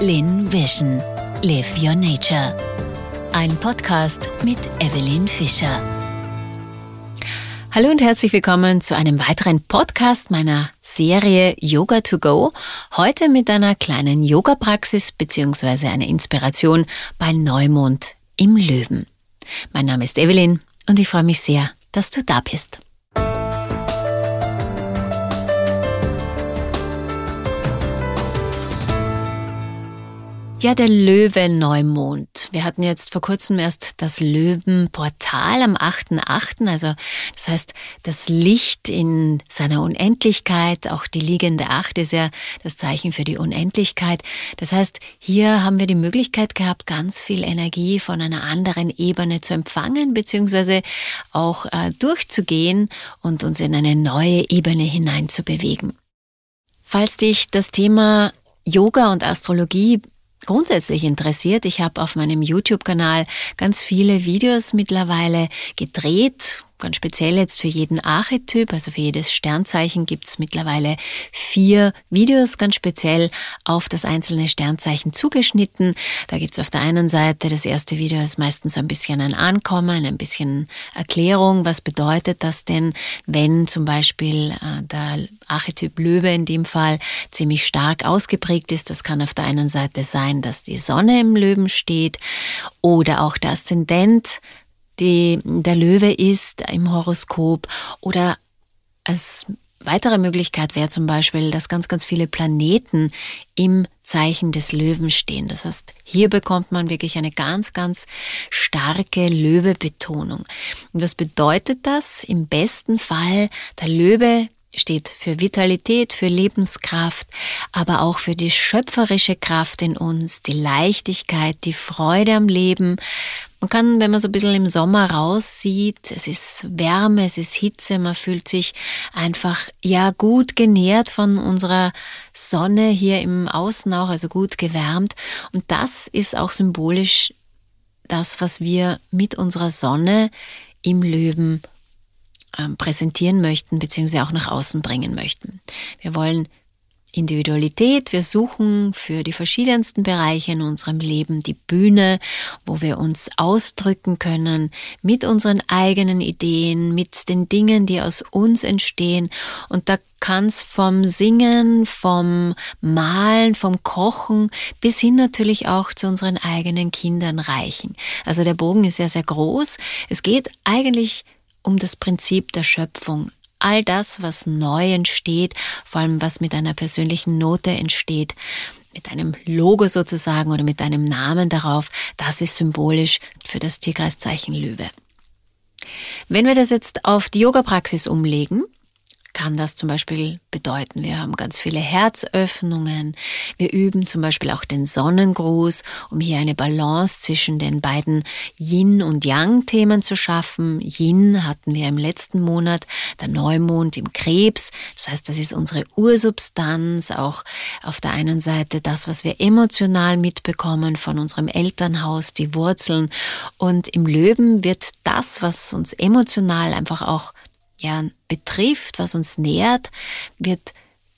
Lin Vision. Live Your Nature. Ein Podcast mit Evelyn Fischer. Hallo und herzlich willkommen zu einem weiteren Podcast meiner Serie Yoga to Go. Heute mit einer kleinen Yoga-Praxis bzw. einer Inspiration bei Neumond im Löwen. Mein Name ist Evelyn und ich freue mich sehr, dass du da bist. Ja, der Löwe-Neumond. Wir hatten jetzt vor kurzem erst das Löwenportal am 8.8., also das heißt, das Licht in seiner Unendlichkeit, auch die liegende Acht ist ja das Zeichen für die Unendlichkeit. Das heißt, hier haben wir die Möglichkeit gehabt, ganz viel Energie von einer anderen Ebene zu empfangen, beziehungsweise auch äh, durchzugehen und uns in eine neue Ebene hineinzubewegen. Falls dich das Thema Yoga und Astrologie grundsätzlich interessiert. Ich habe auf meinem YouTube-Kanal ganz viele Videos mittlerweile gedreht, ganz speziell jetzt für jeden Archetyp, also für jedes Sternzeichen gibt es mittlerweile vier Videos ganz speziell auf das einzelne Sternzeichen zugeschnitten. Da gibt es auf der einen Seite, das erste Video ist meistens ein bisschen ein Ankommen, ein bisschen Erklärung, was bedeutet das denn, wenn zum Beispiel äh, der Archetyp Löwe in dem Fall ziemlich stark ausgeprägt ist. Das kann auf der einen Seite sein, dass die Sonne im Löwen steht oder auch der Aszendent die der Löwe ist im Horoskop oder als weitere Möglichkeit wäre zum Beispiel, dass ganz, ganz viele Planeten im Zeichen des Löwen stehen. Das heißt, hier bekommt man wirklich eine ganz, ganz starke Löwe-Betonung. Und was bedeutet das? Im besten Fall, der Löwe steht für Vitalität, für Lebenskraft, aber auch für die schöpferische Kraft in uns, die Leichtigkeit, die Freude am Leben. Man kann, wenn man so ein bisschen im Sommer raussieht, es ist Wärme, es ist Hitze, man fühlt sich einfach, ja, gut genährt von unserer Sonne hier im Außen auch, also gut gewärmt. Und das ist auch symbolisch das, was wir mit unserer Sonne im Löwen ähm, präsentieren möchten, beziehungsweise auch nach außen bringen möchten. Wir wollen Individualität. Wir suchen für die verschiedensten Bereiche in unserem Leben die Bühne, wo wir uns ausdrücken können mit unseren eigenen Ideen, mit den Dingen, die aus uns entstehen. Und da kann es vom Singen, vom Malen, vom Kochen bis hin natürlich auch zu unseren eigenen Kindern reichen. Also der Bogen ist sehr, sehr groß. Es geht eigentlich um das Prinzip der Schöpfung. All das, was neu entsteht, vor allem was mit einer persönlichen Note entsteht, mit einem Logo sozusagen oder mit einem Namen darauf, das ist symbolisch für das Tierkreiszeichen Löwe. Wenn wir das jetzt auf die Yoga-Praxis umlegen, kann das zum Beispiel bedeuten. Wir haben ganz viele Herzöffnungen. Wir üben zum Beispiel auch den Sonnengruß, um hier eine Balance zwischen den beiden Yin- und Yang-Themen zu schaffen. Yin hatten wir im letzten Monat, der Neumond im Krebs. Das heißt, das ist unsere Ursubstanz, auch auf der einen Seite das, was wir emotional mitbekommen von unserem Elternhaus, die Wurzeln. Und im Löwen wird das, was uns emotional einfach auch ja, betrifft, was uns nährt, wird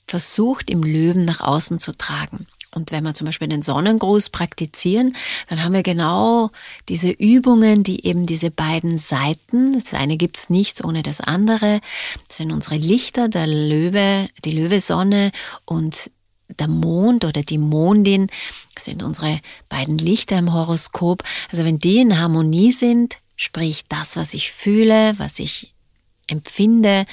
versucht im Löwen nach außen zu tragen. Und wenn wir zum Beispiel den Sonnengruß praktizieren, dann haben wir genau diese Übungen, die eben diese beiden Seiten, das eine gibt's nichts ohne das andere, das sind unsere Lichter, der Löwe, die Löwesonne und der Mond oder die Mondin, sind unsere beiden Lichter im Horoskop. Also wenn die in Harmonie sind, sprich das, was ich fühle, was ich empfinde,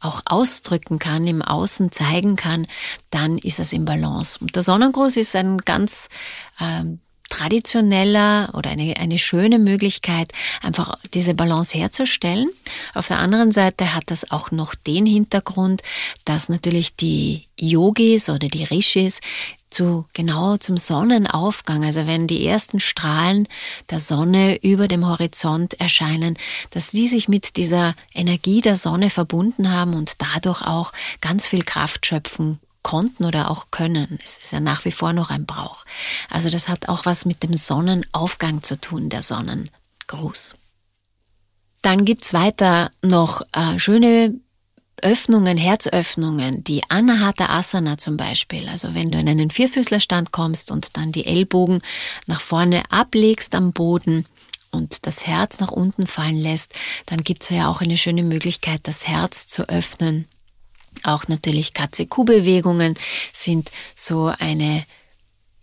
auch ausdrücken kann, im Außen zeigen kann, dann ist es im Balance. Und der Sonnengruß ist ein ganz ähm, traditioneller oder eine, eine schöne Möglichkeit, einfach diese Balance herzustellen. Auf der anderen Seite hat das auch noch den Hintergrund, dass natürlich die Yogis oder die Rishis zu genau zum Sonnenaufgang, also wenn die ersten Strahlen der Sonne über dem Horizont erscheinen, dass die sich mit dieser Energie der Sonne verbunden haben und dadurch auch ganz viel Kraft schöpfen konnten oder auch können. Es ist ja nach wie vor noch ein Brauch. Also das hat auch was mit dem Sonnenaufgang zu tun, der Sonnengruß. Dann gibt's weiter noch äh, schöne Öffnungen, Herzöffnungen, die Anahata Asana zum Beispiel, also wenn du in einen Vierfüßlerstand kommst und dann die Ellbogen nach vorne ablegst am Boden und das Herz nach unten fallen lässt, dann gibt es ja auch eine schöne Möglichkeit, das Herz zu öffnen. Auch natürlich Katze-Kuh-Bewegungen sind so eine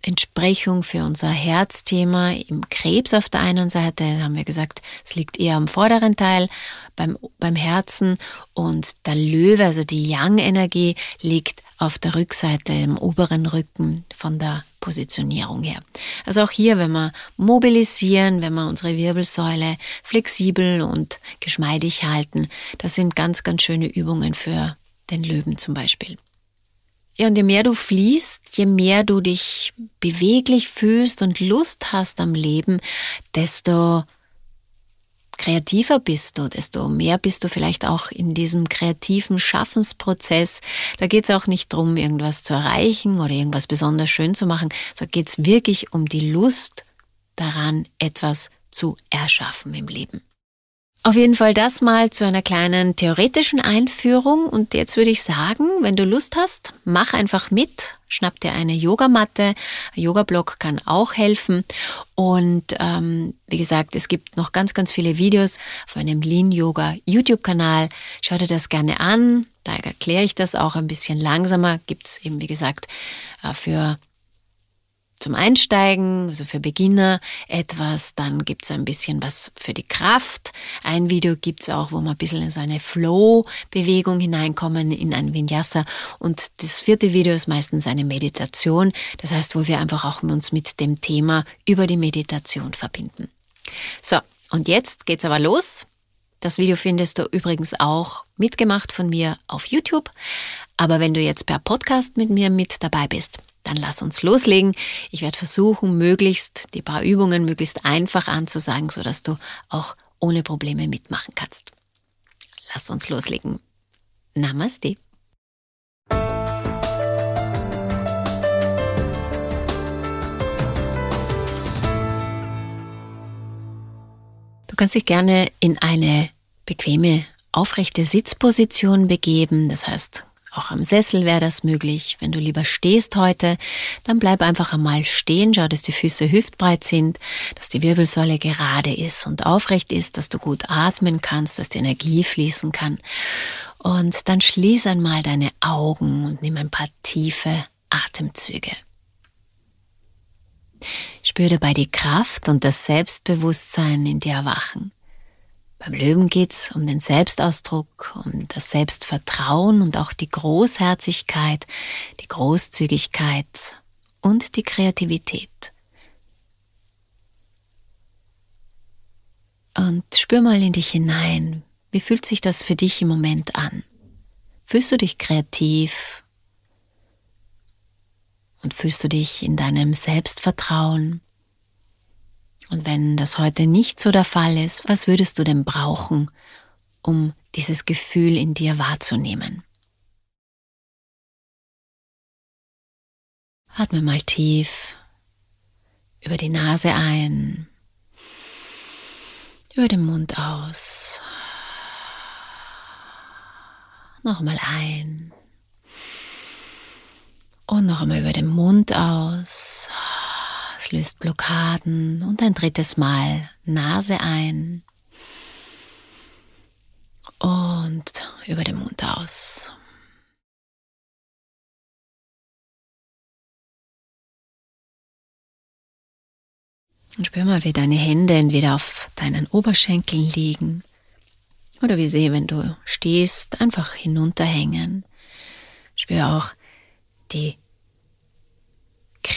Entsprechung für unser Herzthema im Krebs auf der einen Seite, haben wir gesagt, es liegt eher am vorderen Teil beim, beim Herzen und der Löwe, also die Yang-Energie, liegt auf der Rückseite im oberen Rücken von der Positionierung her. Also auch hier, wenn wir mobilisieren, wenn wir unsere Wirbelsäule flexibel und geschmeidig halten, das sind ganz, ganz schöne Übungen für den Löwen zum Beispiel. Ja, und je mehr du fließt, je mehr du dich beweglich fühlst und Lust hast am Leben, desto kreativer bist du, desto mehr bist du vielleicht auch in diesem kreativen Schaffensprozess. Da geht es auch nicht darum, irgendwas zu erreichen oder irgendwas besonders schön zu machen, sondern geht es wirklich um die Lust daran, etwas zu erschaffen im Leben. Auf jeden Fall das mal zu einer kleinen theoretischen Einführung. Und jetzt würde ich sagen, wenn du Lust hast, mach einfach mit, schnapp dir eine Yogamatte. Ein Yoga-Blog kann auch helfen. Und ähm, wie gesagt, es gibt noch ganz, ganz viele Videos auf einem Lean Yoga YouTube-Kanal. Schau dir das gerne an. Da erkläre ich das auch ein bisschen langsamer. Gibt es eben, wie gesagt, äh, für zum Einsteigen, also für Beginner etwas. Dann gibt's ein bisschen was für die Kraft. Ein Video gibt's auch, wo wir ein bisschen in so eine Flow-Bewegung hineinkommen, in ein Vinyasa. Und das vierte Video ist meistens eine Meditation. Das heißt, wo wir einfach auch uns mit dem Thema über die Meditation verbinden. So, und jetzt geht's aber los. Das Video findest du übrigens auch mitgemacht von mir auf YouTube. Aber wenn du jetzt per Podcast mit mir mit dabei bist, dann lass uns loslegen. Ich werde versuchen, möglichst die paar Übungen möglichst einfach anzusagen, sodass du auch ohne Probleme mitmachen kannst. Lass uns loslegen. Namaste. Du kannst dich gerne in eine bequeme, aufrechte Sitzposition begeben. Das heißt, auch am Sessel wäre das möglich. Wenn du lieber stehst heute, dann bleib einfach einmal stehen. Schau, dass die Füße hüftbreit sind, dass die Wirbelsäule gerade ist und aufrecht ist, dass du gut atmen kannst, dass die Energie fließen kann. Und dann schließ einmal deine Augen und nimm ein paar tiefe Atemzüge. Spür dabei die Kraft und das Selbstbewusstsein in dir erwachen. Beim Löwen geht's um den Selbstausdruck, um das Selbstvertrauen und auch die Großherzigkeit, die Großzügigkeit und die Kreativität. Und spür mal in dich hinein. Wie fühlt sich das für dich im Moment an? Fühlst du dich kreativ? Und fühlst du dich in deinem Selbstvertrauen? Und wenn das heute nicht so der Fall ist, was würdest du denn brauchen, um dieses Gefühl in dir wahrzunehmen? Atme mal tief über die Nase ein, über den Mund aus. Nochmal ein. Und noch einmal über den Mund aus löst Blockaden und ein drittes Mal Nase ein und über den Mund aus. Und spür mal, wie deine Hände entweder auf deinen Oberschenkeln liegen oder wie sie, wenn du stehst, einfach hinunterhängen. Spür auch die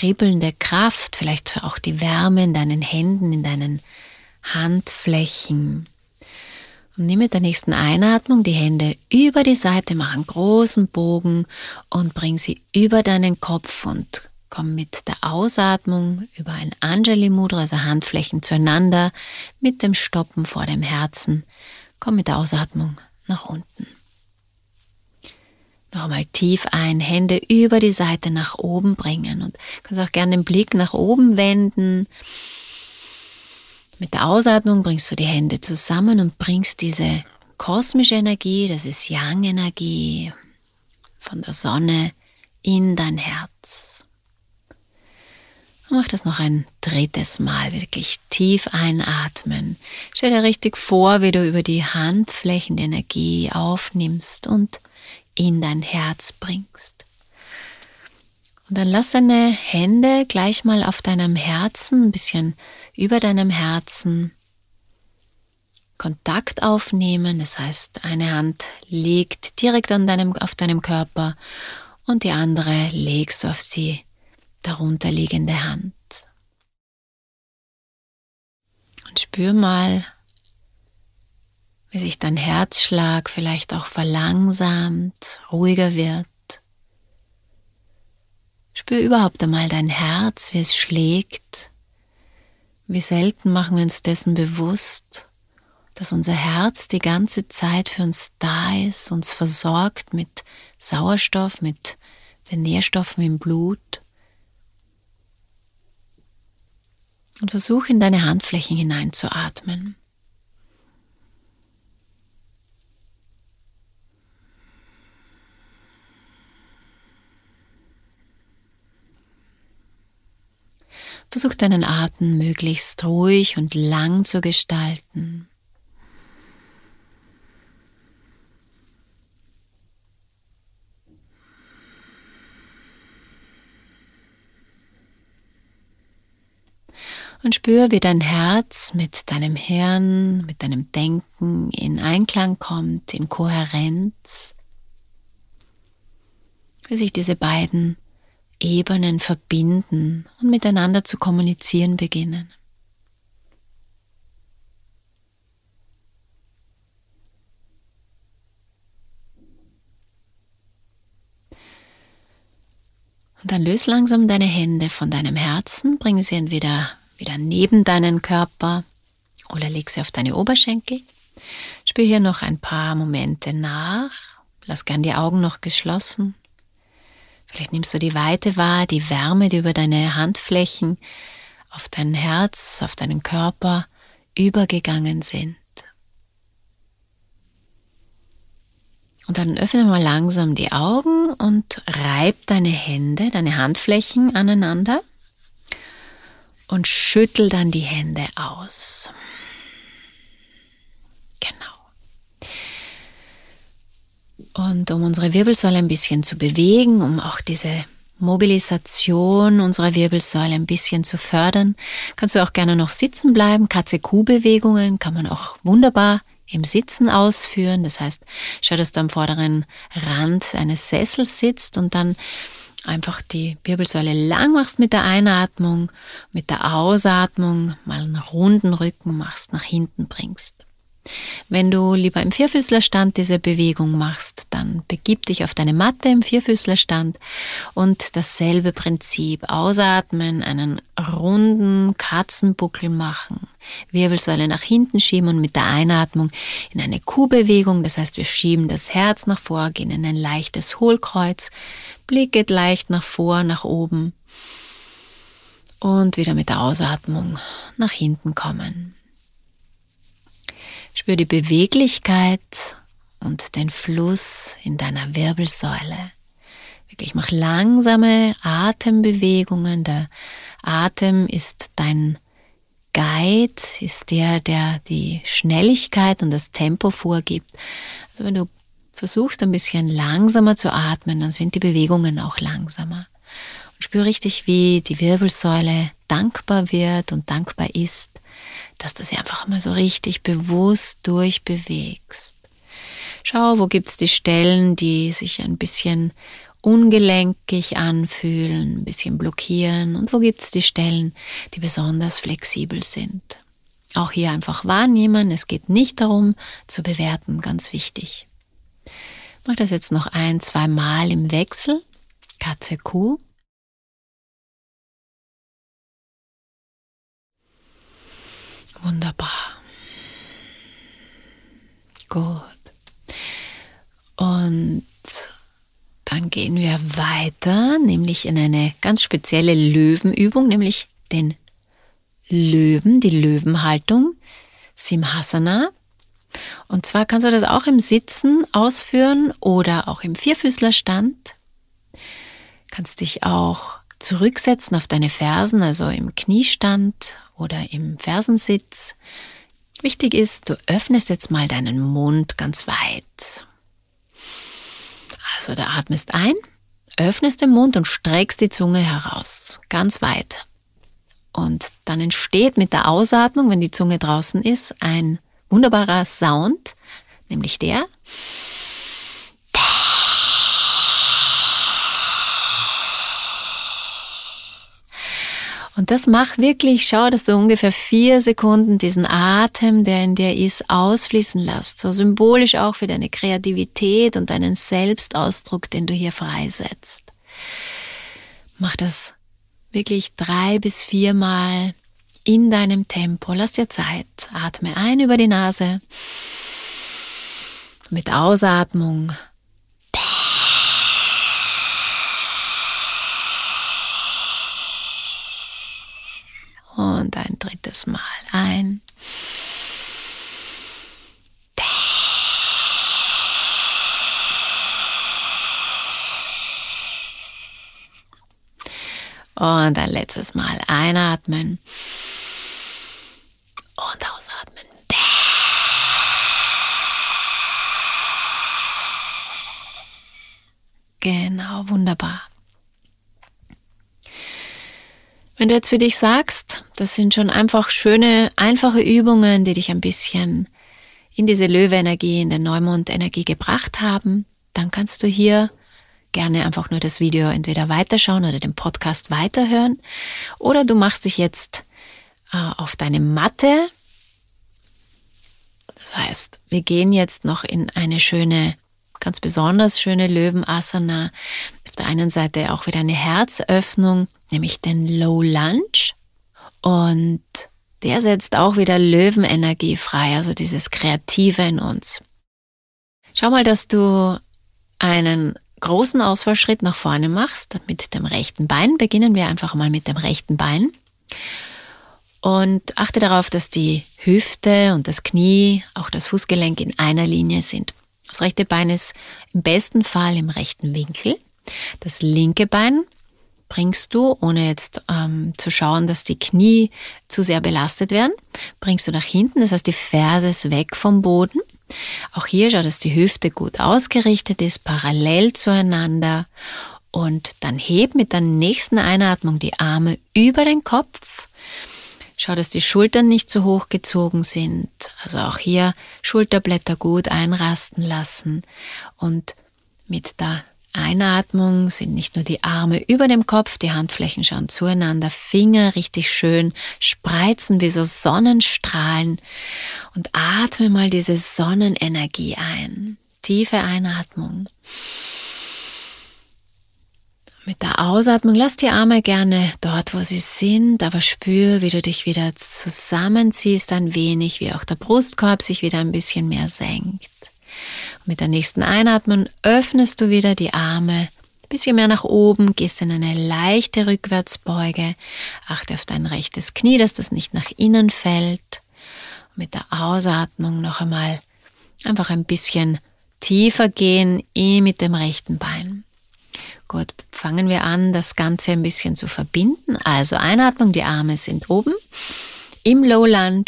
kribbelnde Kraft, vielleicht auch die Wärme in deinen Händen, in deinen Handflächen. Und nimm mit der nächsten Einatmung die Hände über die Seite, mach einen großen Bogen und bring sie über deinen Kopf und komm mit der Ausatmung über ein Anjali Mudra, also Handflächen zueinander, mit dem Stoppen vor dem Herzen. Komm mit der Ausatmung nach unten. Noch einmal tief ein, Hände über die Seite nach oben bringen und kannst auch gerne den Blick nach oben wenden. Mit der Ausatmung bringst du die Hände zusammen und bringst diese kosmische Energie, das ist Yang-Energie von der Sonne in dein Herz. Mach das noch ein drittes Mal, wirklich tief einatmen. Stell dir richtig vor, wie du über die Handflächen die Energie aufnimmst und in dein Herz bringst. Und dann lass deine Hände gleich mal auf deinem Herzen, ein bisschen über deinem Herzen Kontakt aufnehmen. Das heißt, eine Hand liegt direkt an deinem, auf deinem Körper und die andere legst du auf die darunterliegende Hand. Und spür mal, wie sich dein Herzschlag vielleicht auch verlangsamt, ruhiger wird. Spür überhaupt einmal dein Herz, wie es schlägt. Wie selten machen wir uns dessen bewusst, dass unser Herz die ganze Zeit für uns da ist, uns versorgt mit Sauerstoff, mit den Nährstoffen im Blut. Und versuch in deine Handflächen hineinzuatmen. Versuch deinen Atem möglichst ruhig und lang zu gestalten. Und spür, wie dein Herz mit deinem Hirn, mit deinem Denken in Einklang kommt, in Kohärenz. Wie sich diese beiden Ebenen verbinden und miteinander zu kommunizieren beginnen. Und dann löse langsam deine Hände von deinem Herzen, bring sie entweder wieder neben deinen Körper oder leg sie auf deine Oberschenkel. Spür hier noch ein paar Momente nach. Lass gern die Augen noch geschlossen. Vielleicht nimmst du die Weite wahr, die Wärme, die über deine Handflächen auf dein Herz, auf deinen Körper übergegangen sind. Und dann öffne mal langsam die Augen und reib deine Hände, deine Handflächen aneinander und schüttel dann die Hände aus. Und um unsere Wirbelsäule ein bisschen zu bewegen, um auch diese Mobilisation unserer Wirbelsäule ein bisschen zu fördern, kannst du auch gerne noch sitzen bleiben. Katze-Kuh-Bewegungen kann man auch wunderbar im Sitzen ausführen. Das heißt, schau, dass du am vorderen Rand eines Sessels sitzt und dann einfach die Wirbelsäule lang machst mit der Einatmung, mit der Ausatmung mal einen runden Rücken machst, nach hinten bringst. Wenn du lieber im Vierfüßlerstand diese Bewegung machst, dann begib dich auf deine Matte im Vierfüßlerstand und dasselbe Prinzip. Ausatmen, einen runden Katzenbuckel machen, Wirbelsäule nach hinten schieben und mit der Einatmung in eine Kuhbewegung. Das heißt, wir schieben das Herz nach vor, gehen in ein leichtes Hohlkreuz, Blick geht leicht nach vor, nach oben und wieder mit der Ausatmung nach hinten kommen. Spür die Beweglichkeit und den Fluss in deiner Wirbelsäule. Wirklich mach langsame Atembewegungen. Der Atem ist dein Guide, ist der, der die Schnelligkeit und das Tempo vorgibt. Also wenn du versuchst ein bisschen langsamer zu atmen, dann sind die Bewegungen auch langsamer. Und spür richtig, wie die Wirbelsäule dankbar wird und dankbar ist dass du sie einfach mal so richtig bewusst durchbewegst. Schau, wo gibt's die Stellen, die sich ein bisschen ungelenkig anfühlen, ein bisschen blockieren und wo gibt's die Stellen, die besonders flexibel sind. Auch hier einfach wahrnehmen, es geht nicht darum zu bewerten, ganz wichtig. Mach das jetzt noch ein, zwei Mal im Wechsel. Katze, Kuh. Wunderbar. Gut. Und dann gehen wir weiter, nämlich in eine ganz spezielle Löwenübung, nämlich den Löwen, die Löwenhaltung, Simhasana. Und zwar kannst du das auch im Sitzen ausführen oder auch im Vierfüßlerstand. Kannst dich auch zurücksetzen auf deine Fersen, also im Kniestand oder im Fersensitz. Wichtig ist, du öffnest jetzt mal deinen Mund ganz weit. Also da atmest ein, öffnest den Mund und streckst die Zunge heraus, ganz weit. Und dann entsteht mit der Ausatmung, wenn die Zunge draußen ist, ein wunderbarer Sound, nämlich der. Und das mach wirklich, schau, dass du ungefähr vier Sekunden diesen Atem, der in dir ist, ausfließen lässt. So symbolisch auch für deine Kreativität und deinen Selbstausdruck, den du hier freisetzt. Mach das wirklich drei bis viermal in deinem Tempo. Lass dir Zeit. Atme ein über die Nase. Mit Ausatmung Und ein drittes Mal ein. Und ein letztes Mal einatmen und ausatmen. Genau, wunderbar. Wenn du jetzt für dich sagst, das sind schon einfach schöne, einfache Übungen, die dich ein bisschen in diese Löwe-Energie, in den Neumond-Energie gebracht haben, dann kannst du hier gerne einfach nur das Video entweder weiterschauen oder den Podcast weiterhören. Oder du machst dich jetzt äh, auf deine Matte. Das heißt, wir gehen jetzt noch in eine schöne, ganz besonders schöne Löwen-Asana. Auf der einen Seite auch wieder eine Herzöffnung, nämlich den Low Lunge. Und der setzt auch wieder Löwenenergie frei, also dieses Kreative in uns. Schau mal, dass du einen großen Ausfallschritt nach vorne machst mit dem rechten Bein. Beginnen wir einfach mal mit dem rechten Bein. Und achte darauf, dass die Hüfte und das Knie, auch das Fußgelenk in einer Linie sind. Das rechte Bein ist im besten Fall im rechten Winkel. Das linke Bein bringst du, ohne jetzt ähm, zu schauen, dass die Knie zu sehr belastet werden, bringst du nach hinten, das heißt die Ferse ist weg vom Boden. Auch hier schau, dass die Hüfte gut ausgerichtet ist, parallel zueinander. Und dann heb mit der nächsten Einatmung die Arme über den Kopf. Schau, dass die Schultern nicht zu hoch gezogen sind. Also auch hier Schulterblätter gut einrasten lassen. Und mit der Einatmung sind nicht nur die Arme über dem Kopf, die Handflächen schauen zueinander, Finger richtig schön spreizen wie so Sonnenstrahlen und atme mal diese Sonnenenergie ein. Tiefe Einatmung. Mit der Ausatmung lass die Arme gerne dort, wo sie sind, aber spür, wie du dich wieder zusammenziehst ein wenig, wie auch der Brustkorb sich wieder ein bisschen mehr senkt. Mit der nächsten Einatmung öffnest du wieder die Arme bisschen mehr nach oben, gehst in eine leichte Rückwärtsbeuge. Achte auf dein rechtes Knie, dass das nicht nach innen fällt. mit der Ausatmung noch einmal einfach ein bisschen tiefer gehen eh mit dem rechten Bein. Gut, fangen wir an, das Ganze ein bisschen zu verbinden. Also Einatmung, die Arme sind oben im Low Lunge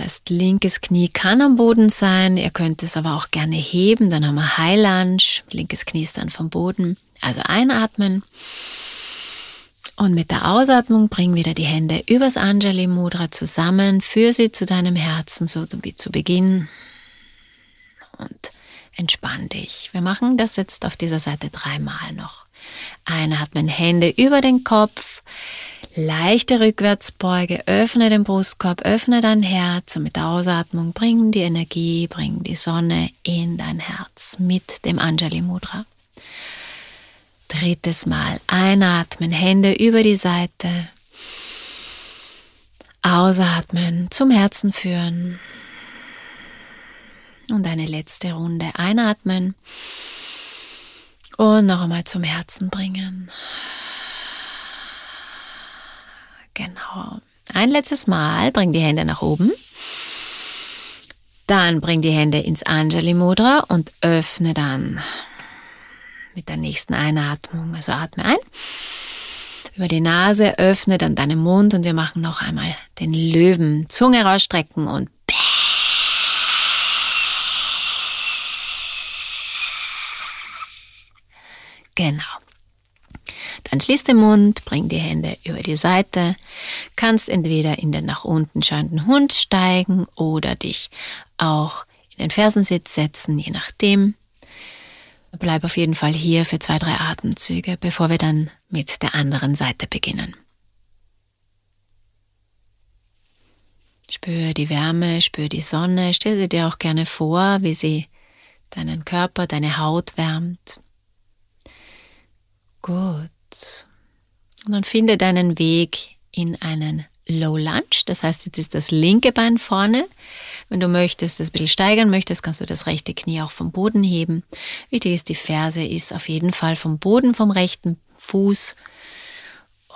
heißt, linkes Knie kann am Boden sein, ihr könnt es aber auch gerne heben, dann haben wir High Lunge, linkes Knie ist dann vom Boden. Also einatmen. Und mit der Ausatmung bring wieder die Hände übers Anjali Mudra zusammen, führ sie zu deinem Herzen, so wie zu Beginn. Und entspann dich. Wir machen das jetzt auf dieser Seite dreimal noch. Einatmen, Hände über den Kopf, Leichte Rückwärtsbeuge, öffne den Brustkorb, öffne dein Herz und mit der Ausatmung bring die Energie, bring die Sonne in dein Herz mit dem Anjali Mudra. Drittes Mal einatmen, Hände über die Seite. Ausatmen, zum Herzen führen. Und eine letzte Runde einatmen und noch einmal zum Herzen bringen. Genau. Ein letztes Mal, bring die Hände nach oben. Dann bring die Hände ins Anjali Mudra und öffne dann mit der nächsten Einatmung. Also atme ein. Über die Nase öffne dann deinen Mund und wir machen noch einmal den Löwen. Zunge rausstrecken und Genau. Dann schließ den Mund, bring die Hände über die Seite, kannst entweder in den nach unten schauenden Hund steigen oder dich auch in den Fersensitz setzen, je nachdem. Bleib auf jeden Fall hier für zwei, drei Atemzüge, bevor wir dann mit der anderen Seite beginnen. Spür die Wärme, spür die Sonne, stell sie dir auch gerne vor, wie sie deinen Körper, deine Haut wärmt. Gut. Und dann finde deinen Weg in einen Low Lunge. Das heißt, jetzt ist das linke Bein vorne. Wenn du möchtest, das ein bisschen steigern möchtest, kannst du das rechte Knie auch vom Boden heben. Wichtig ist, die Ferse ist auf jeden Fall vom Boden vom rechten Fuß.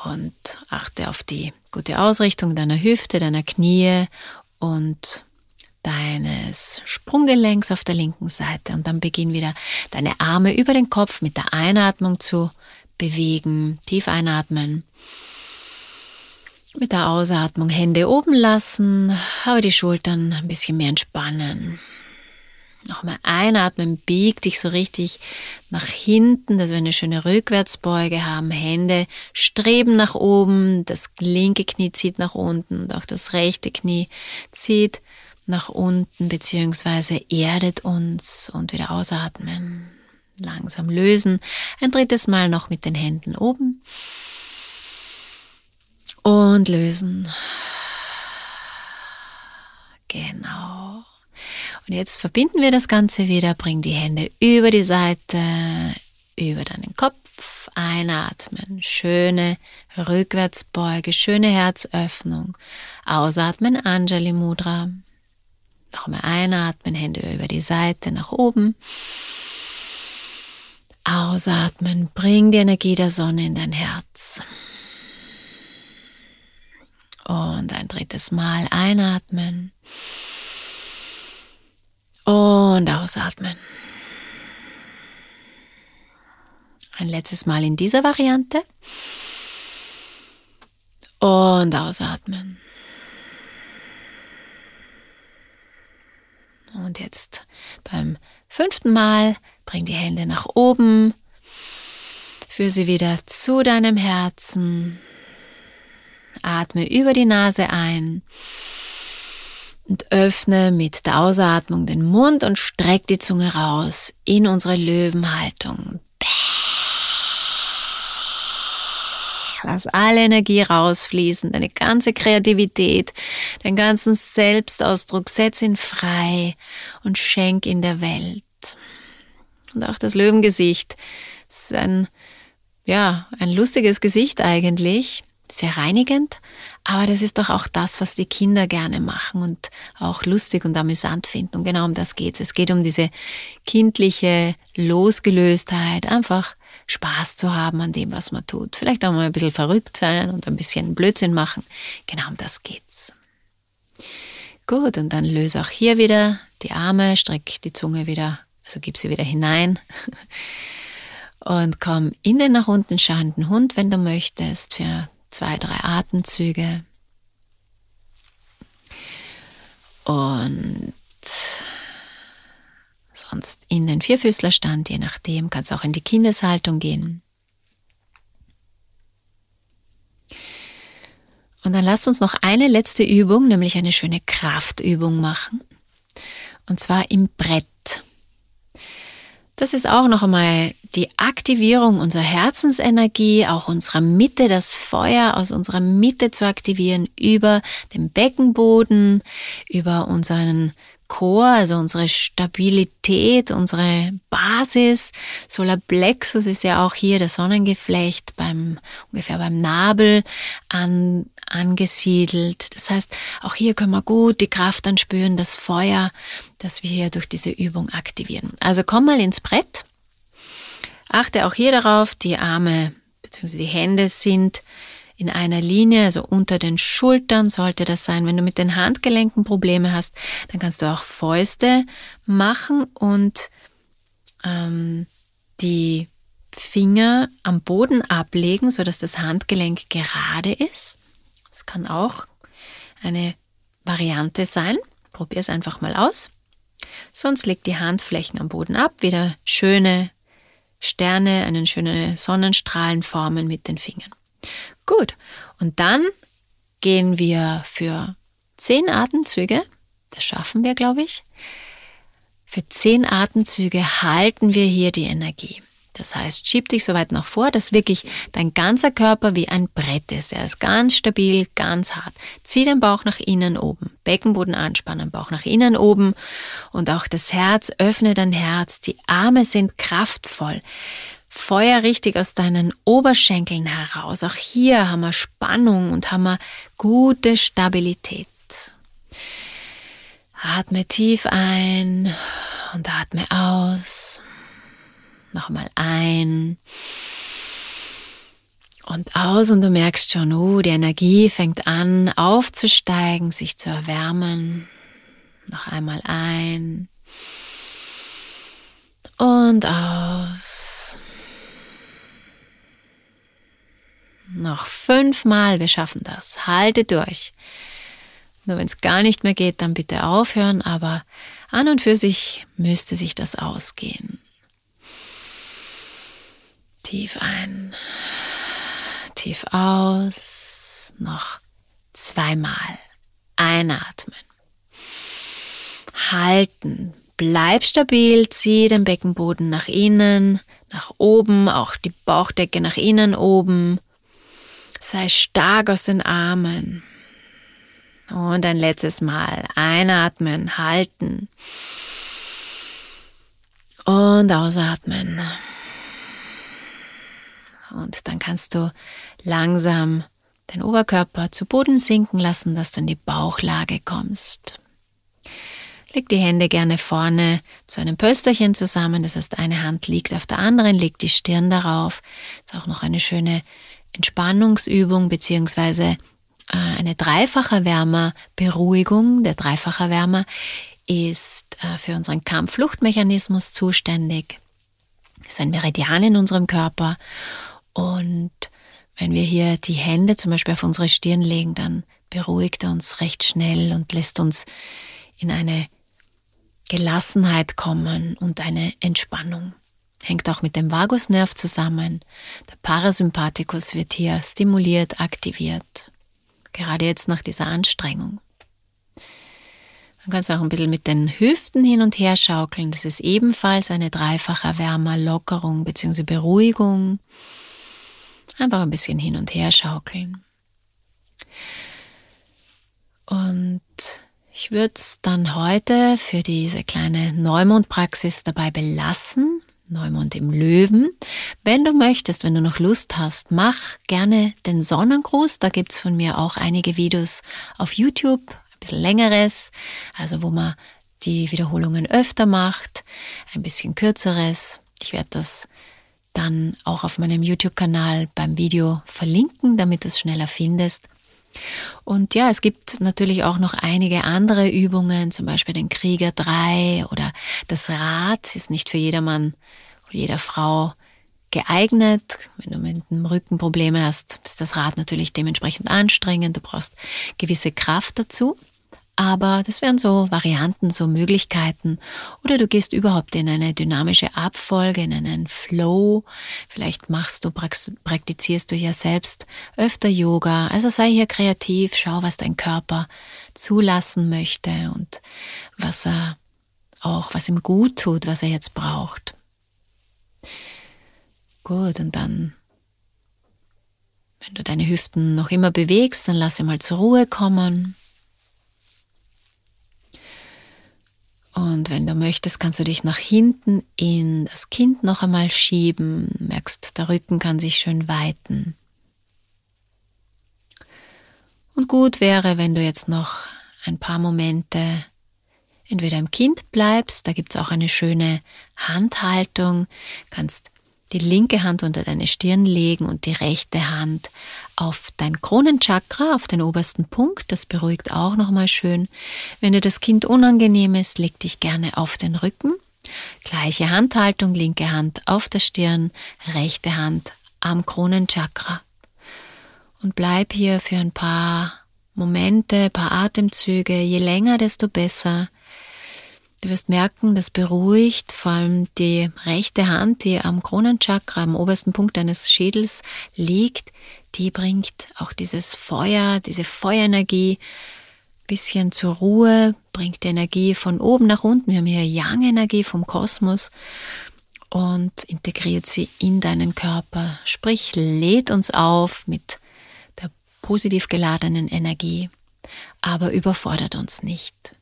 Und achte auf die gute Ausrichtung deiner Hüfte, deiner Knie und deines Sprunggelenks auf der linken Seite. Und dann beginn wieder deine Arme über den Kopf mit der Einatmung zu bewegen. Tief einatmen. Mit der Ausatmung Hände oben lassen, aber die Schultern ein bisschen mehr entspannen. Nochmal einatmen, bieg dich so richtig nach hinten, dass wir eine schöne Rückwärtsbeuge haben. Hände streben nach oben, das linke Knie zieht nach unten und auch das rechte Knie zieht nach unten beziehungsweise erdet uns und wieder ausatmen. Langsam lösen. Ein drittes Mal noch mit den Händen oben. Und lösen. Genau. Und jetzt verbinden wir das Ganze wieder. Bring die Hände über die Seite, über deinen Kopf. Einatmen. Schöne Rückwärtsbeuge, schöne Herzöffnung. Ausatmen, Anjali Mudra. Nochmal einatmen, Hände über die Seite nach oben. Ausatmen, bring die Energie der Sonne in dein Herz. Und ein drittes Mal einatmen. Und ausatmen. Ein letztes Mal in dieser Variante. Und ausatmen. Und jetzt beim fünften Mal bring die Hände nach oben. Führe sie wieder zu deinem Herzen. Atme über die Nase ein und öffne mit der Ausatmung den Mund und streck die Zunge raus in unsere Löwenhaltung. Lass alle Energie rausfließen, deine ganze Kreativität, deinen ganzen Selbstausdruck, setz ihn frei und schenk in der Welt. Und auch das Löwengesicht ist ein, ja, ein lustiges Gesicht eigentlich, sehr reinigend, aber das ist doch auch das, was die Kinder gerne machen und auch lustig und amüsant finden. Und genau um das geht es. Es geht um diese kindliche Losgelöstheit, einfach Spaß zu haben an dem, was man tut. Vielleicht auch mal ein bisschen verrückt sein und ein bisschen Blödsinn machen. Genau um das geht's. Gut, und dann löse auch hier wieder die Arme, streck die Zunge wieder, also gib sie wieder hinein. Und komm in den nach unten schauenden Hund, wenn du möchtest, für zwei, drei Atemzüge. Und sonst in den Vierfüßlerstand, je nachdem, kannst auch in die Kindeshaltung gehen. Und dann lasst uns noch eine letzte Übung, nämlich eine schöne Kraftübung machen. Und zwar im Brett. Das ist auch noch einmal die Aktivierung unserer Herzensenergie, auch unserer Mitte, das Feuer aus unserer Mitte zu aktivieren über den Beckenboden, über unseren Chor, also unsere Stabilität, unsere Basis. Solar Plexus ist ja auch hier das Sonnengeflecht beim, ungefähr beim Nabel an, angesiedelt. Das heißt, auch hier können wir gut die Kraft anspüren, das Feuer, das wir hier durch diese Übung aktivieren. Also komm mal ins Brett. Achte auch hier darauf, die Arme bzw. die Hände sind in einer Linie, also unter den Schultern sollte das sein. Wenn du mit den Handgelenken Probleme hast, dann kannst du auch Fäuste machen und ähm, die Finger am Boden ablegen, so dass das Handgelenk gerade ist. Das kann auch eine Variante sein. Probier es einfach mal aus. Sonst leg die Handflächen am Boden ab, wieder schöne Sterne, einen schönen Sonnenstrahlen formen mit den Fingern. Gut. Und dann gehen wir für zehn Atemzüge. Das schaffen wir, glaube ich. Für zehn Atemzüge halten wir hier die Energie. Das heißt, schieb dich so weit nach vor, dass wirklich dein ganzer Körper wie ein Brett ist. Er ist ganz stabil, ganz hart. Zieh den Bauch nach innen oben. Beckenboden anspannen, Bauch nach innen oben. Und auch das Herz, öffne dein Herz. Die Arme sind kraftvoll. Feuer richtig aus deinen Oberschenkeln heraus. Auch hier haben wir Spannung und haben wir gute Stabilität. Atme tief ein und atme aus. Nochmal ein und aus und du merkst schon, oh, die Energie fängt an aufzusteigen, sich zu erwärmen. Noch einmal ein und aus. Noch fünfmal, wir schaffen das. Halte durch. Nur wenn es gar nicht mehr geht, dann bitte aufhören, aber an und für sich müsste sich das ausgehen. Tief ein, tief aus, noch zweimal. Einatmen. Halten. Bleib stabil, zieh den Beckenboden nach innen, nach oben, auch die Bauchdecke nach innen oben. Sei stark aus den Armen. Und ein letztes Mal einatmen, halten. Und ausatmen. Und dann kannst du langsam den Oberkörper zu Boden sinken lassen, dass du in die Bauchlage kommst. Leg die Hände gerne vorne zu einem Pösterchen zusammen, das heißt, eine Hand liegt auf der anderen, leg die Stirn darauf. Ist auch noch eine schöne Entspannungsübung beziehungsweise äh, eine Dreifacherwärmer-Beruhigung. Der Dreifacherwärmer ist äh, für unseren Kampffluchtmechanismus zuständig. Ist ein Meridian in unserem Körper und wenn wir hier die Hände zum Beispiel auf unsere Stirn legen, dann beruhigt er uns recht schnell und lässt uns in eine Gelassenheit kommen und eine Entspannung. Hängt auch mit dem Vagusnerv zusammen. Der Parasympathikus wird hier stimuliert, aktiviert. Gerade jetzt nach dieser Anstrengung. Dann kannst du auch ein bisschen mit den Hüften hin und her schaukeln. Das ist ebenfalls eine dreifache Wärmer, Lockerung bzw. Beruhigung. Einfach ein bisschen hin und her schaukeln. Und ich würde es dann heute für diese kleine Neumondpraxis dabei belassen. Neumond im Löwen. Wenn du möchtest, wenn du noch Lust hast, mach gerne den Sonnengruß. Da gibt's von mir auch einige Videos auf YouTube, ein bisschen längeres, also wo man die Wiederholungen öfter macht, ein bisschen kürzeres. Ich werde das dann auch auf meinem YouTube-Kanal beim Video verlinken, damit du es schneller findest. Und ja, es gibt natürlich auch noch einige andere Übungen, zum Beispiel den Krieger 3 oder das Rad ist nicht für jedermann oder jeder Frau geeignet. Wenn du mit dem Rücken Probleme hast, ist das Rad natürlich dementsprechend anstrengend. Du brauchst gewisse Kraft dazu. Aber das wären so Varianten, so Möglichkeiten. Oder du gehst überhaupt in eine dynamische Abfolge, in einen Flow. Vielleicht machst du, praktizierst du ja selbst öfter Yoga. Also sei hier kreativ, schau, was dein Körper zulassen möchte und was er auch, was ihm gut tut, was er jetzt braucht. Gut, und dann wenn du deine Hüften noch immer bewegst, dann lass sie mal zur Ruhe kommen. Und wenn du möchtest, kannst du dich nach hinten in das Kind noch einmal schieben. Merkst, der Rücken kann sich schön weiten. Und gut wäre, wenn du jetzt noch ein paar Momente entweder im Kind bleibst, da gibt's auch eine schöne Handhaltung, kannst die linke Hand unter deine Stirn legen und die rechte Hand auf dein Kronenchakra, auf den obersten Punkt. Das beruhigt auch nochmal schön. Wenn dir das Kind unangenehm ist, leg dich gerne auf den Rücken. Gleiche Handhaltung, linke Hand auf der Stirn, rechte Hand am Kronenchakra. Und bleib hier für ein paar Momente, paar Atemzüge. Je länger, desto besser. Du wirst merken, das beruhigt vor allem die rechte Hand, die am Kronenchakra, am obersten Punkt deines Schädels liegt. Die bringt auch dieses Feuer, diese Feuerenergie bisschen zur Ruhe, bringt die Energie von oben nach unten. Wir haben hier Yang-Energie vom Kosmos und integriert sie in deinen Körper. Sprich, lädt uns auf mit der positiv geladenen Energie, aber überfordert uns nicht.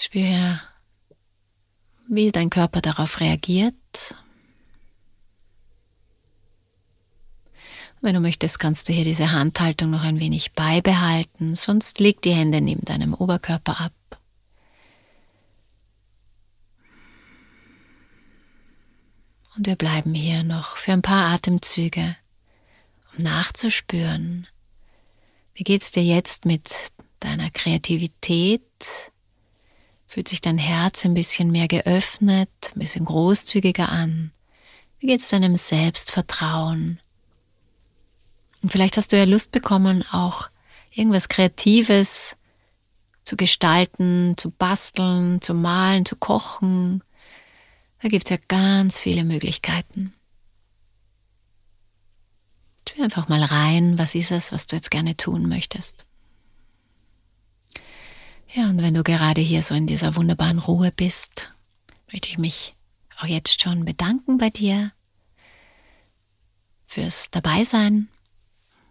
Spüre, wie dein Körper darauf reagiert. Wenn du möchtest, kannst du hier diese Handhaltung noch ein wenig beibehalten, sonst leg die Hände neben deinem Oberkörper ab. Und wir bleiben hier noch für ein paar Atemzüge, um nachzuspüren, wie geht's dir jetzt mit deiner Kreativität, Fühlt sich dein Herz ein bisschen mehr geöffnet, ein bisschen großzügiger an? Wie geht's deinem Selbstvertrauen? Und vielleicht hast du ja Lust bekommen, auch irgendwas Kreatives zu gestalten, zu basteln, zu malen, zu kochen. Da gibt's ja ganz viele Möglichkeiten. Tu einfach mal rein, was ist es, was du jetzt gerne tun möchtest. Ja, und wenn du gerade hier so in dieser wunderbaren Ruhe bist, möchte ich mich auch jetzt schon bedanken bei dir fürs Dabeisein.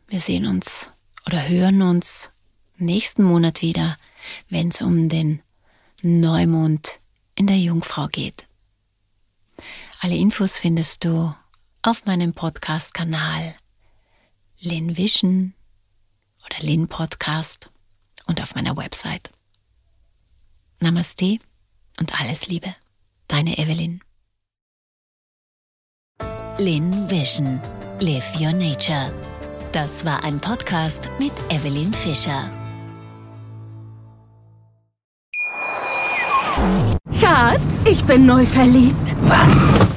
Wir sehen uns oder hören uns nächsten Monat wieder, wenn es um den Neumond in der Jungfrau geht. Alle Infos findest du auf meinem Podcast-Kanal Lin Vision oder Lin Podcast und auf meiner Website. Namaste und alles Liebe. Deine Evelyn. Lin Vision. Live Your Nature. Das war ein Podcast mit Evelyn Fischer. Schatz, ich bin neu verliebt. Was?